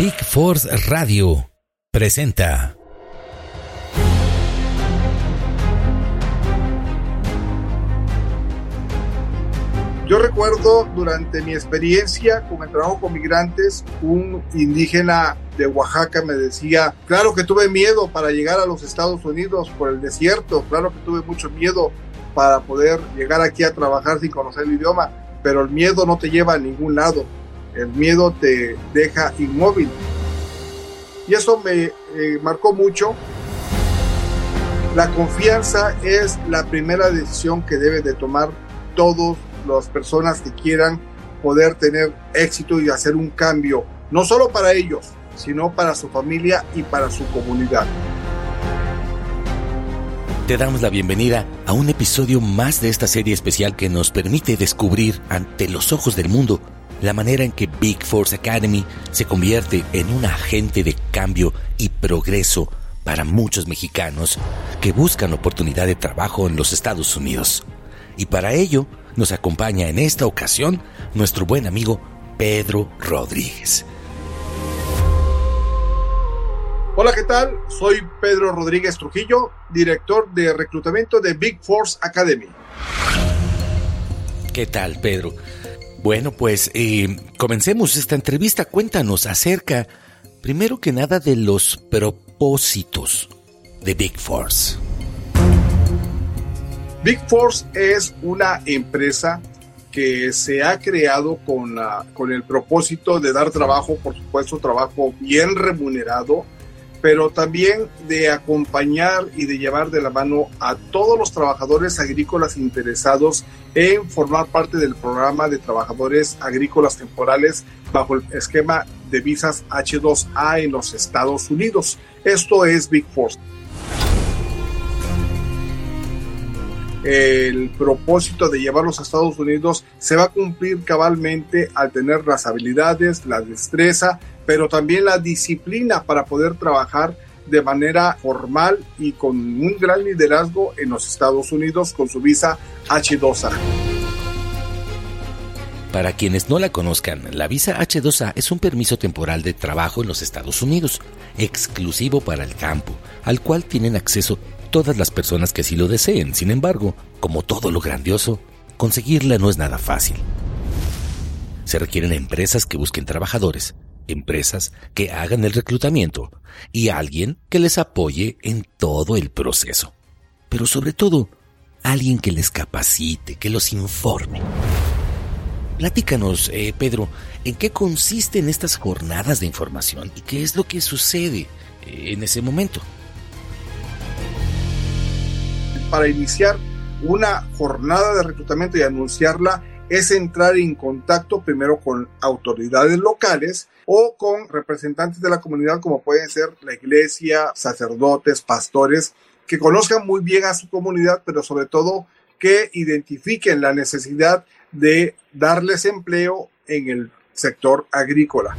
Big Force Radio presenta. Yo recuerdo durante mi experiencia con el trabajo con migrantes, un indígena de Oaxaca me decía, claro que tuve miedo para llegar a los Estados Unidos por el desierto, claro que tuve mucho miedo para poder llegar aquí a trabajar sin conocer el idioma, pero el miedo no te lleva a ningún lado, el miedo te deja inmóvil. Y eso me eh, marcó mucho. La confianza es la primera decisión que debe de tomar todos las personas que quieran poder tener éxito y hacer un cambio, no solo para ellos, sino para su familia y para su comunidad. Te damos la bienvenida a un episodio más de esta serie especial que nos permite descubrir ante los ojos del mundo la manera en que Big Force Academy se convierte en un agente de cambio y progreso para muchos mexicanos que buscan oportunidad de trabajo en los Estados Unidos. Y para ello nos acompaña en esta ocasión nuestro buen amigo Pedro Rodríguez. Hola, ¿qué tal? Soy Pedro Rodríguez Trujillo, director de reclutamiento de Big Force Academy. ¿Qué tal, Pedro? Bueno, pues eh, comencemos esta entrevista. Cuéntanos acerca, primero que nada, de los propósitos de Big Force. Big Force es una empresa que se ha creado con, con el propósito de dar trabajo, por supuesto, trabajo bien remunerado, pero también de acompañar y de llevar de la mano a todos los trabajadores agrícolas interesados en formar parte del programa de trabajadores agrícolas temporales bajo el esquema de visas H2A en los Estados Unidos. Esto es Big Force. el propósito de llevarlos a Estados Unidos se va a cumplir cabalmente al tener las habilidades, la destreza, pero también la disciplina para poder trabajar de manera formal y con un gran liderazgo en los Estados Unidos con su visa H2A. Para quienes no la conozcan, la visa H2A es un permiso temporal de trabajo en los Estados Unidos, exclusivo para el campo, al cual tienen acceso todas las personas que así lo deseen. Sin embargo, como todo lo grandioso, conseguirla no es nada fácil. Se requieren empresas que busquen trabajadores, empresas que hagan el reclutamiento y alguien que les apoye en todo el proceso. Pero sobre todo, alguien que les capacite, que los informe. Platícanos, eh, Pedro, ¿en qué consisten estas jornadas de información y qué es lo que sucede eh, en ese momento? para iniciar una jornada de reclutamiento y anunciarla es entrar en contacto primero con autoridades locales o con representantes de la comunidad como pueden ser la iglesia, sacerdotes, pastores, que conozcan muy bien a su comunidad, pero sobre todo que identifiquen la necesidad de darles empleo en el sector agrícola.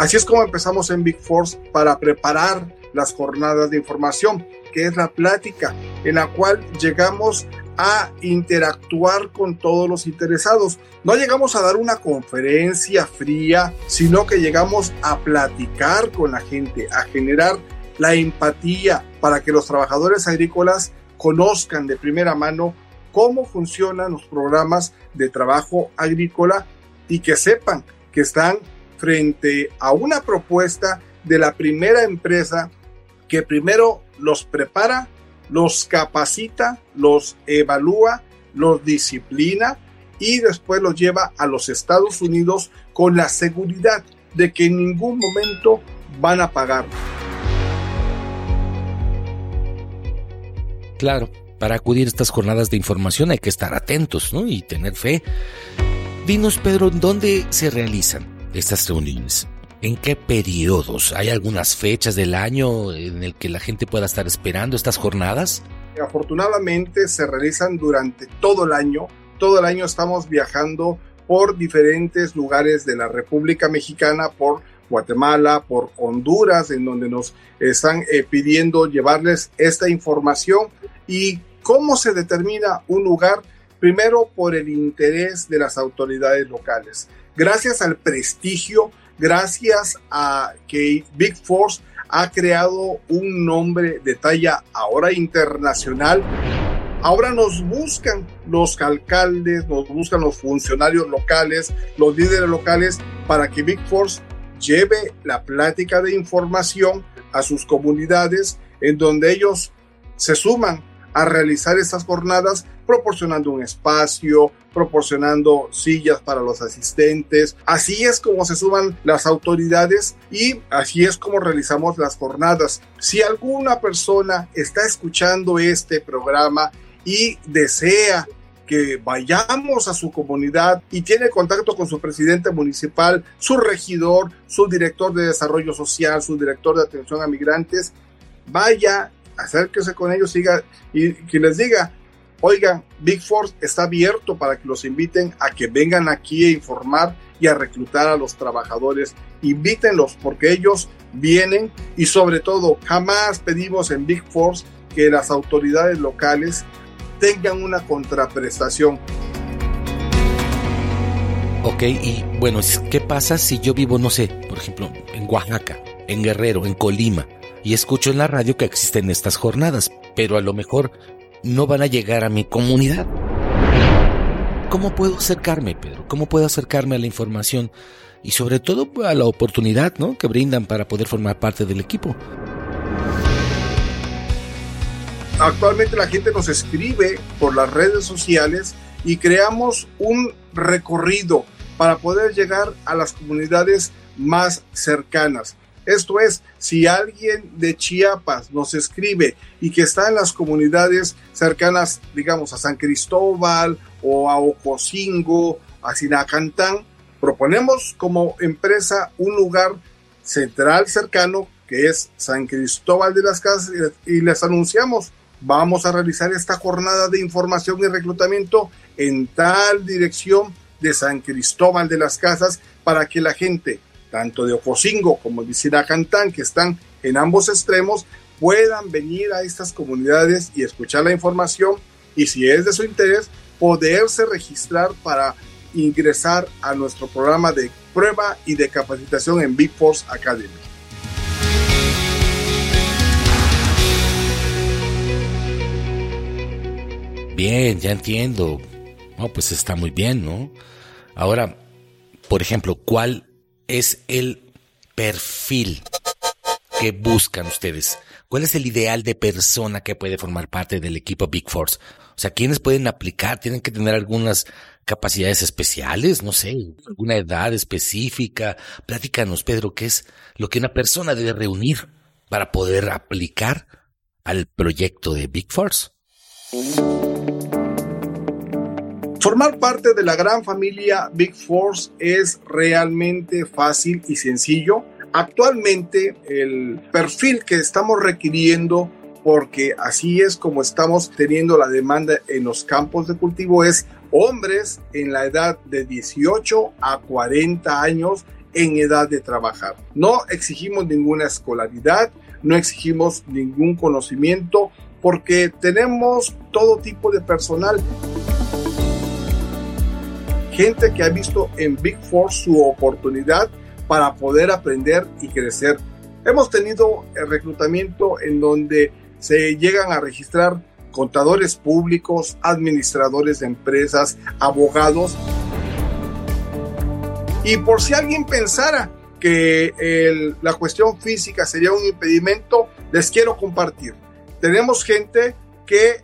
Así es como empezamos en Big Force para preparar las jornadas de información, que es la plática en la cual llegamos a interactuar con todos los interesados. No llegamos a dar una conferencia fría, sino que llegamos a platicar con la gente, a generar la empatía para que los trabajadores agrícolas conozcan de primera mano cómo funcionan los programas de trabajo agrícola y que sepan que están frente a una propuesta de la primera empresa que primero los prepara, los capacita, los evalúa, los disciplina y después los lleva a los Estados Unidos con la seguridad de que en ningún momento van a pagar. Claro, para acudir a estas jornadas de información hay que estar atentos ¿no? y tener fe. Dinos, Pedro, ¿dónde se realizan estas reuniones? ¿En qué periodos? ¿Hay algunas fechas del año en el que la gente pueda estar esperando estas jornadas? Afortunadamente se realizan durante todo el año. Todo el año estamos viajando por diferentes lugares de la República Mexicana, por Guatemala, por Honduras, en donde nos están eh, pidiendo llevarles esta información. ¿Y cómo se determina un lugar? Primero, por el interés de las autoridades locales. Gracias al prestigio, gracias a que Big Force ha creado un nombre de talla ahora internacional. Ahora nos buscan los alcaldes, nos buscan los funcionarios locales, los líderes locales, para que Big Force lleve la plática de información a sus comunidades en donde ellos se suman a realizar estas jornadas proporcionando un espacio, proporcionando sillas para los asistentes. Así es como se suman las autoridades y así es como realizamos las jornadas. Si alguna persona está escuchando este programa y desea que vayamos a su comunidad y tiene contacto con su presidente municipal, su regidor, su director de desarrollo social, su director de atención a migrantes, vaya, acérquese con ellos siga, y que les diga, oigan, Big Force está abierto para que los inviten a que vengan aquí a informar y a reclutar a los trabajadores. Invítenlos porque ellos vienen y sobre todo jamás pedimos en Big Force que las autoridades locales tengan una contraprestación. Ok, y bueno, ¿qué pasa si yo vivo, no sé, por ejemplo, en Oaxaca, en Guerrero, en Colima, y escucho en la radio que existen estas jornadas, pero a lo mejor no van a llegar a mi comunidad? ¿Cómo puedo acercarme, Pedro? ¿Cómo puedo acercarme a la información y sobre todo a la oportunidad ¿no? que brindan para poder formar parte del equipo? Actualmente la gente nos escribe por las redes sociales y creamos un recorrido para poder llegar a las comunidades más cercanas. Esto es, si alguien de Chiapas nos escribe y que está en las comunidades cercanas, digamos, a San Cristóbal o a Ocosingo, a Sinacantán, proponemos como empresa un lugar central cercano que es San Cristóbal de las Casas y les anunciamos vamos a realizar esta jornada de información y reclutamiento en tal dirección de San Cristóbal de las Casas para que la gente, tanto de Ocosingo como de Sinacantán, que están en ambos extremos, puedan venir a estas comunidades y escuchar la información y si es de su interés, poderse registrar para ingresar a nuestro programa de prueba y de capacitación en Big Force Academy. Bien, ya entiendo. Pues está muy bien, ¿no? Ahora, por ejemplo, ¿cuál es el perfil que buscan ustedes? ¿Cuál es el ideal de persona que puede formar parte del equipo Big Force? O sea, ¿quiénes pueden aplicar? ¿Tienen que tener algunas capacidades especiales? No sé, alguna edad específica. Platícanos, Pedro, ¿qué es lo que una persona debe reunir para poder aplicar al proyecto de Big Force? Formar parte de la gran familia Big Force es realmente fácil y sencillo. Actualmente el perfil que estamos requiriendo, porque así es como estamos teniendo la demanda en los campos de cultivo, es hombres en la edad de 18 a 40 años en edad de trabajar. No exigimos ninguna escolaridad, no exigimos ningún conocimiento, porque tenemos todo tipo de personal gente que ha visto en Big Four su oportunidad para poder aprender y crecer. Hemos tenido el reclutamiento en donde se llegan a registrar contadores públicos, administradores de empresas, abogados. Y por si alguien pensara que la cuestión física sería un impedimento, les quiero compartir. Tenemos gente que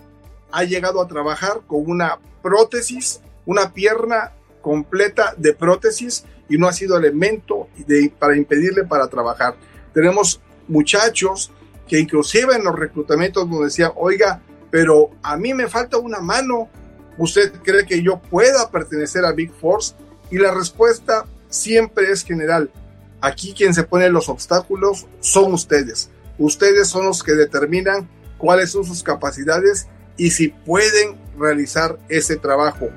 ha llegado a trabajar con una prótesis, una pierna completa de prótesis y no ha sido elemento para impedirle para trabajar. Tenemos muchachos que inclusive en los reclutamientos nos decían, oiga, pero a mí me falta una mano, ¿usted cree que yo pueda pertenecer a Big Force? Y la respuesta siempre es general. Aquí quien se pone los obstáculos son ustedes. Ustedes son los que determinan cuáles son sus capacidades y si pueden realizar ese trabajo.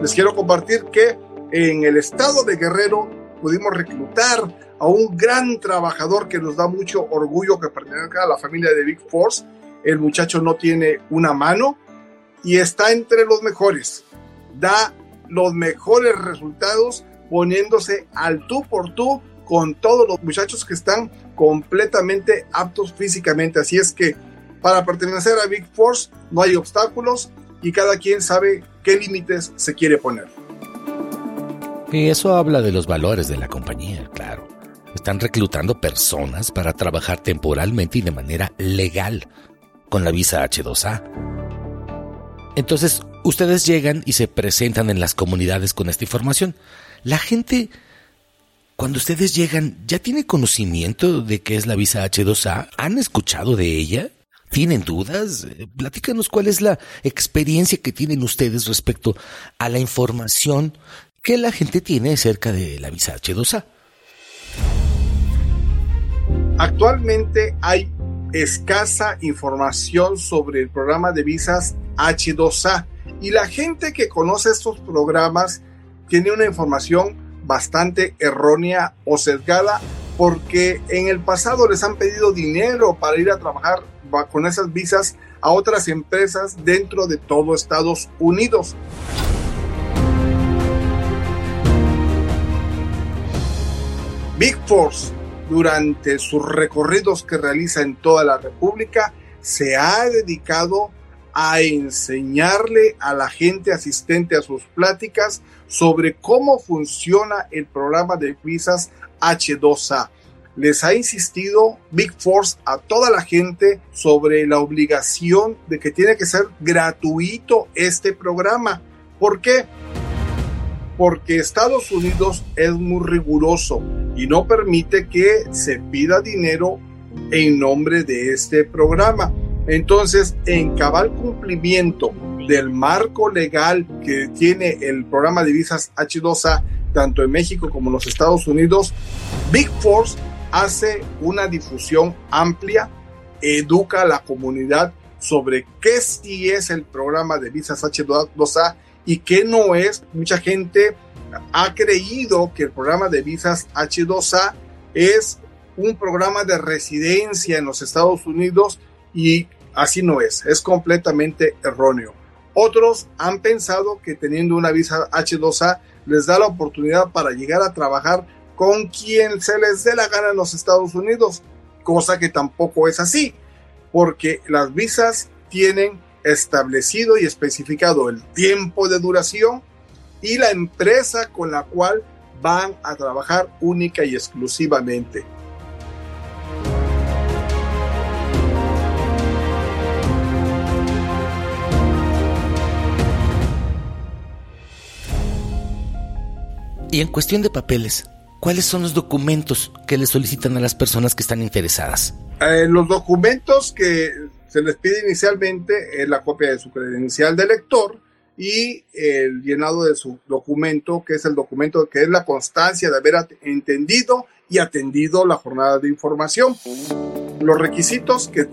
Les quiero compartir que en el estado de Guerrero pudimos reclutar a un gran trabajador que nos da mucho orgullo que pertenezca a la familia de Big Force. El muchacho no tiene una mano y está entre los mejores. Da los mejores resultados poniéndose al tú por tú con todos los muchachos que están completamente aptos físicamente. Así es que para pertenecer a Big Force no hay obstáculos y cada quien sabe qué límites se quiere poner. Y eso habla de los valores de la compañía, claro. Están reclutando personas para trabajar temporalmente y de manera legal con la visa H2A. Entonces, ustedes llegan y se presentan en las comunidades con esta información. La gente, cuando ustedes llegan, ¿ya tiene conocimiento de qué es la visa H2A? ¿Han escuchado de ella? ¿Tienen dudas? Platícanos cuál es la experiencia que tienen ustedes respecto a la información que la gente tiene acerca de la visa H2A. Actualmente hay escasa información sobre el programa de visas H2A y la gente que conoce estos programas tiene una información bastante errónea o sesgada porque en el pasado les han pedido dinero para ir a trabajar con esas visas a otras empresas dentro de todo Estados Unidos. Big Force, durante sus recorridos que realiza en toda la República, se ha dedicado a enseñarle a la gente asistente a sus pláticas sobre cómo funciona el programa de visas H2A. Les ha insistido Big Force a toda la gente sobre la obligación de que tiene que ser gratuito este programa. ¿Por qué? porque Estados Unidos es muy riguroso y no permite que se pida dinero en nombre de este programa. Entonces, en cabal cumplimiento del marco legal que tiene el programa de visas H2A, tanto en México como en los Estados Unidos, Big Force hace una difusión amplia, educa a la comunidad sobre qué sí es el programa de visas H2A y qué no es. Mucha gente ha creído que el programa de visas H2A es un programa de residencia en los Estados Unidos y así no es, es completamente erróneo. Otros han pensado que teniendo una visa H2A les da la oportunidad para llegar a trabajar con quien se les dé la gana en los Estados Unidos, cosa que tampoco es así, porque las visas tienen establecido y especificado el tiempo de duración y la empresa con la cual van a trabajar única y exclusivamente. Y en cuestión de papeles, ¿cuáles son los documentos que le solicitan a las personas que están interesadas? Eh, los documentos que se les pide inicialmente es la copia de su credencial de lector y el llenado de su documento, que es el documento que es la constancia de haber entendido y atendido la jornada de información. Los requisitos que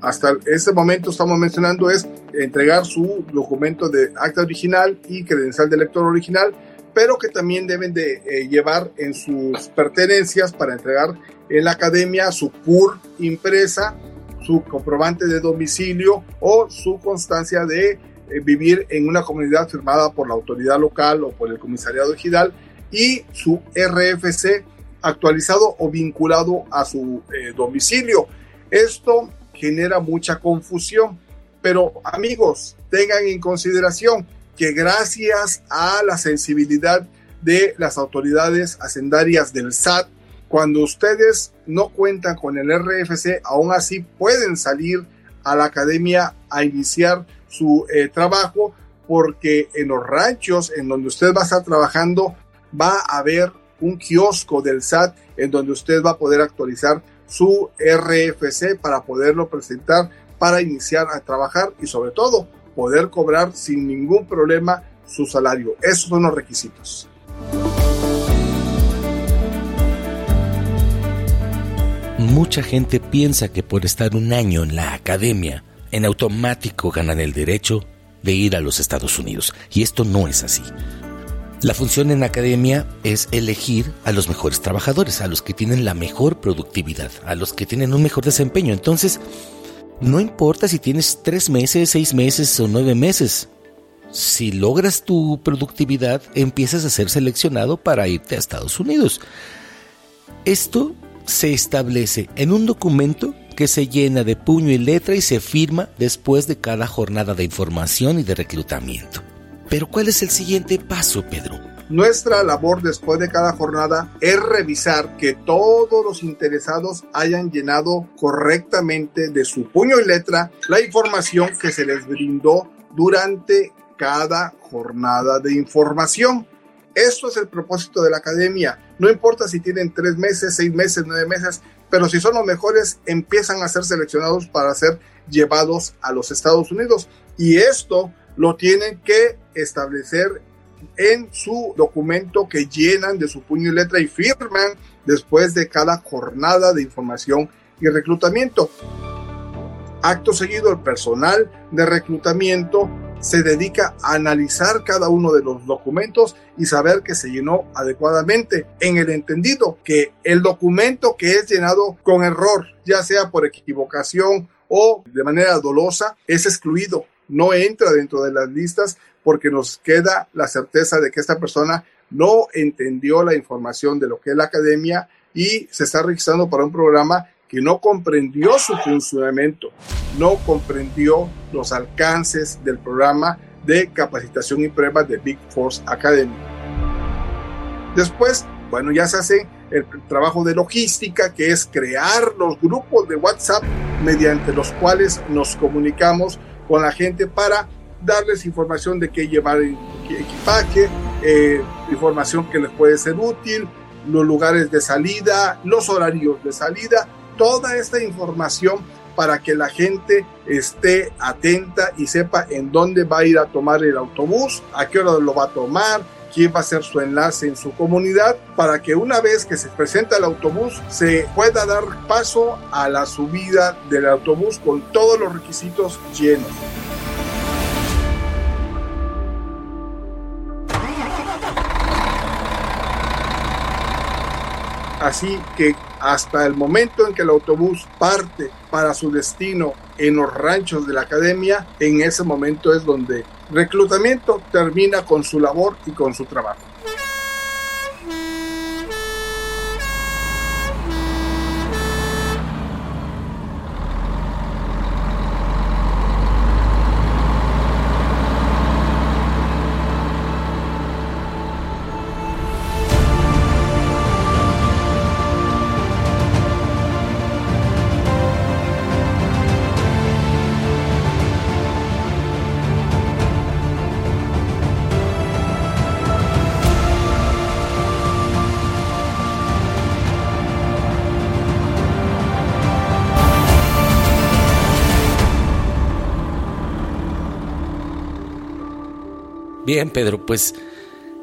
hasta este momento estamos mencionando es entregar su documento de acta original y credencial de lector original, pero que también deben de eh, llevar en sus pertenencias para entregar en la academia su PUR impresa su comprobante de domicilio o su constancia de eh, vivir en una comunidad firmada por la autoridad local o por el comisariado ejidal y su RFC actualizado o vinculado a su eh, domicilio. Esto genera mucha confusión, pero amigos, tengan en consideración que gracias a la sensibilidad de las autoridades hacendarias del SAT, cuando ustedes no cuentan con el RFC, aún así pueden salir a la academia a iniciar su eh, trabajo porque en los ranchos en donde usted va a estar trabajando va a haber un kiosco del SAT en donde usted va a poder actualizar su RFC para poderlo presentar para iniciar a trabajar y sobre todo poder cobrar sin ningún problema su salario. Esos son los requisitos. Mucha gente piensa que por estar un año en la academia, en automático ganan el derecho de ir a los Estados Unidos. Y esto no es así. La función en academia es elegir a los mejores trabajadores, a los que tienen la mejor productividad, a los que tienen un mejor desempeño. Entonces, no importa si tienes tres meses, seis meses o nueve meses. Si logras tu productividad, empiezas a ser seleccionado para irte a Estados Unidos. Esto se establece en un documento que se llena de puño y letra y se firma después de cada jornada de información y de reclutamiento. Pero ¿cuál es el siguiente paso, Pedro? Nuestra labor después de cada jornada es revisar que todos los interesados hayan llenado correctamente de su puño y letra la información que se les brindó durante cada jornada de información. Esto es el propósito de la academia. No importa si tienen tres meses, seis meses, nueve meses, pero si son los mejores, empiezan a ser seleccionados para ser llevados a los Estados Unidos. Y esto lo tienen que establecer en su documento que llenan de su puño y letra y firman después de cada jornada de información y reclutamiento. Acto seguido, el personal de reclutamiento se dedica a analizar cada uno de los documentos y saber que se llenó adecuadamente en el entendido que el documento que es llenado con error, ya sea por equivocación o de manera dolosa, es excluido no entra dentro de las listas porque nos queda la certeza de que esta persona no entendió la información de lo que es la academia y se está registrando para un programa que no comprendió su funcionamiento, no comprendió los alcances del programa de capacitación y pruebas de Big Force Academy. Después, bueno, ya se hace el trabajo de logística, que es crear los grupos de WhatsApp mediante los cuales nos comunicamos con la gente para darles información de qué llevar equipaje, eh, información que les puede ser útil, los lugares de salida, los horarios de salida, toda esta información para que la gente esté atenta y sepa en dónde va a ir a tomar el autobús, a qué hora lo va a tomar, quién va a ser su enlace en su comunidad, para que una vez que se presenta el autobús se pueda dar paso a la subida del autobús con todos los requisitos llenos. Así que hasta el momento en que el autobús parte para su destino en los ranchos de la academia, en ese momento es donde reclutamiento termina con su labor y con su trabajo. Bien, Pedro, pues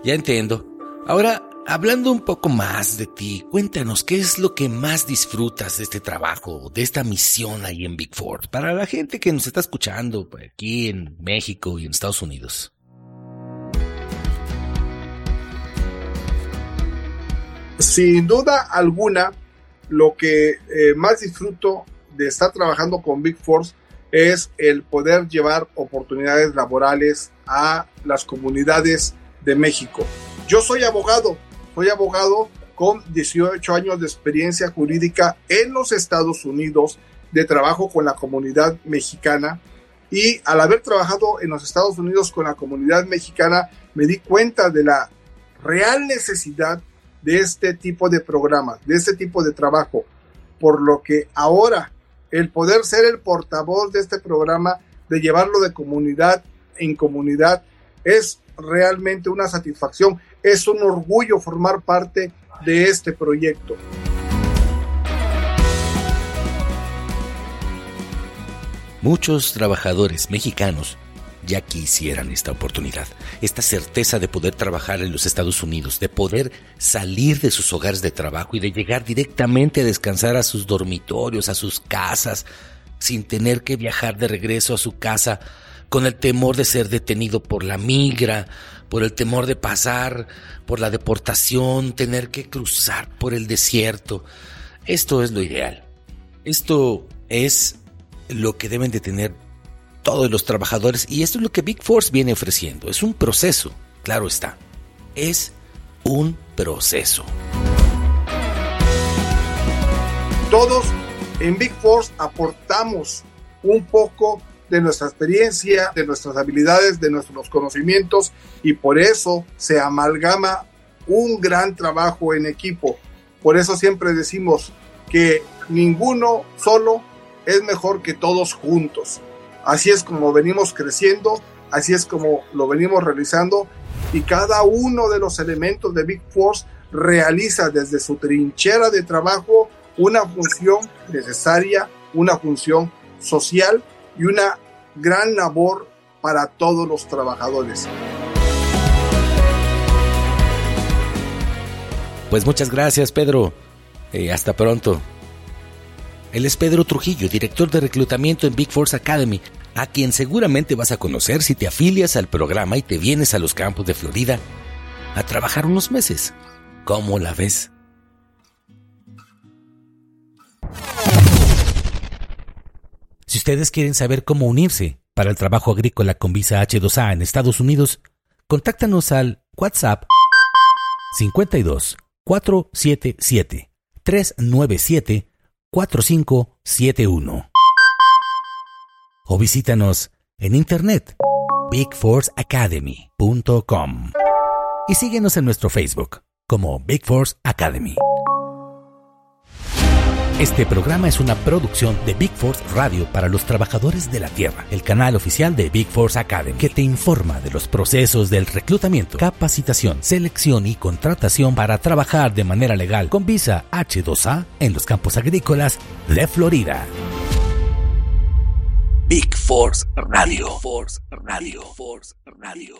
ya entiendo. Ahora, hablando un poco más de ti, cuéntanos qué es lo que más disfrutas de este trabajo, de esta misión ahí en Big Four, para la gente que nos está escuchando aquí en México y en Estados Unidos. Sin duda alguna, lo que eh, más disfruto de estar trabajando con Big Force es el poder llevar oportunidades laborales a las comunidades de México. Yo soy abogado, soy abogado con 18 años de experiencia jurídica en los Estados Unidos, de trabajo con la comunidad mexicana y al haber trabajado en los Estados Unidos con la comunidad mexicana me di cuenta de la real necesidad de este tipo de programas, de este tipo de trabajo, por lo que ahora el poder ser el portavoz de este programa, de llevarlo de comunidad en comunidad, es realmente una satisfacción, es un orgullo formar parte de este proyecto. Muchos trabajadores mexicanos ya quisieran esta oportunidad, esta certeza de poder trabajar en los Estados Unidos, de poder salir de sus hogares de trabajo y de llegar directamente a descansar a sus dormitorios, a sus casas, sin tener que viajar de regreso a su casa con el temor de ser detenido por la migra, por el temor de pasar por la deportación, tener que cruzar por el desierto. Esto es lo ideal. Esto es lo que deben de tener todos los trabajadores y esto es lo que Big Force viene ofreciendo. Es un proceso, claro está. Es un proceso. Todos en Big Force aportamos un poco de nuestra experiencia, de nuestras habilidades, de nuestros conocimientos y por eso se amalgama un gran trabajo en equipo. Por eso siempre decimos que ninguno solo es mejor que todos juntos. Así es como venimos creciendo, así es como lo venimos realizando y cada uno de los elementos de Big Force realiza desde su trinchera de trabajo una función necesaria, una función social y una gran labor para todos los trabajadores. Pues muchas gracias, Pedro. Eh, hasta pronto. Él es Pedro Trujillo, director de reclutamiento en Big Force Academy, a quien seguramente vas a conocer si te afilias al programa y te vienes a los campos de Florida a trabajar unos meses. ¿Cómo la ves? Si ustedes quieren saber cómo unirse para el trabajo agrícola con visa H2A en Estados Unidos, contáctanos al WhatsApp 52 477 397 4571 o visítanos en internet bigforceacademy.com y síguenos en nuestro Facebook como Big Force Academy. Este programa es una producción de Big Force Radio para los trabajadores de la Tierra, el canal oficial de Big Force Academy, que te informa de los procesos del reclutamiento, capacitación, selección y contratación para trabajar de manera legal con visa H2A en los campos agrícolas de Florida. Big Force Radio. Force. Force Radio.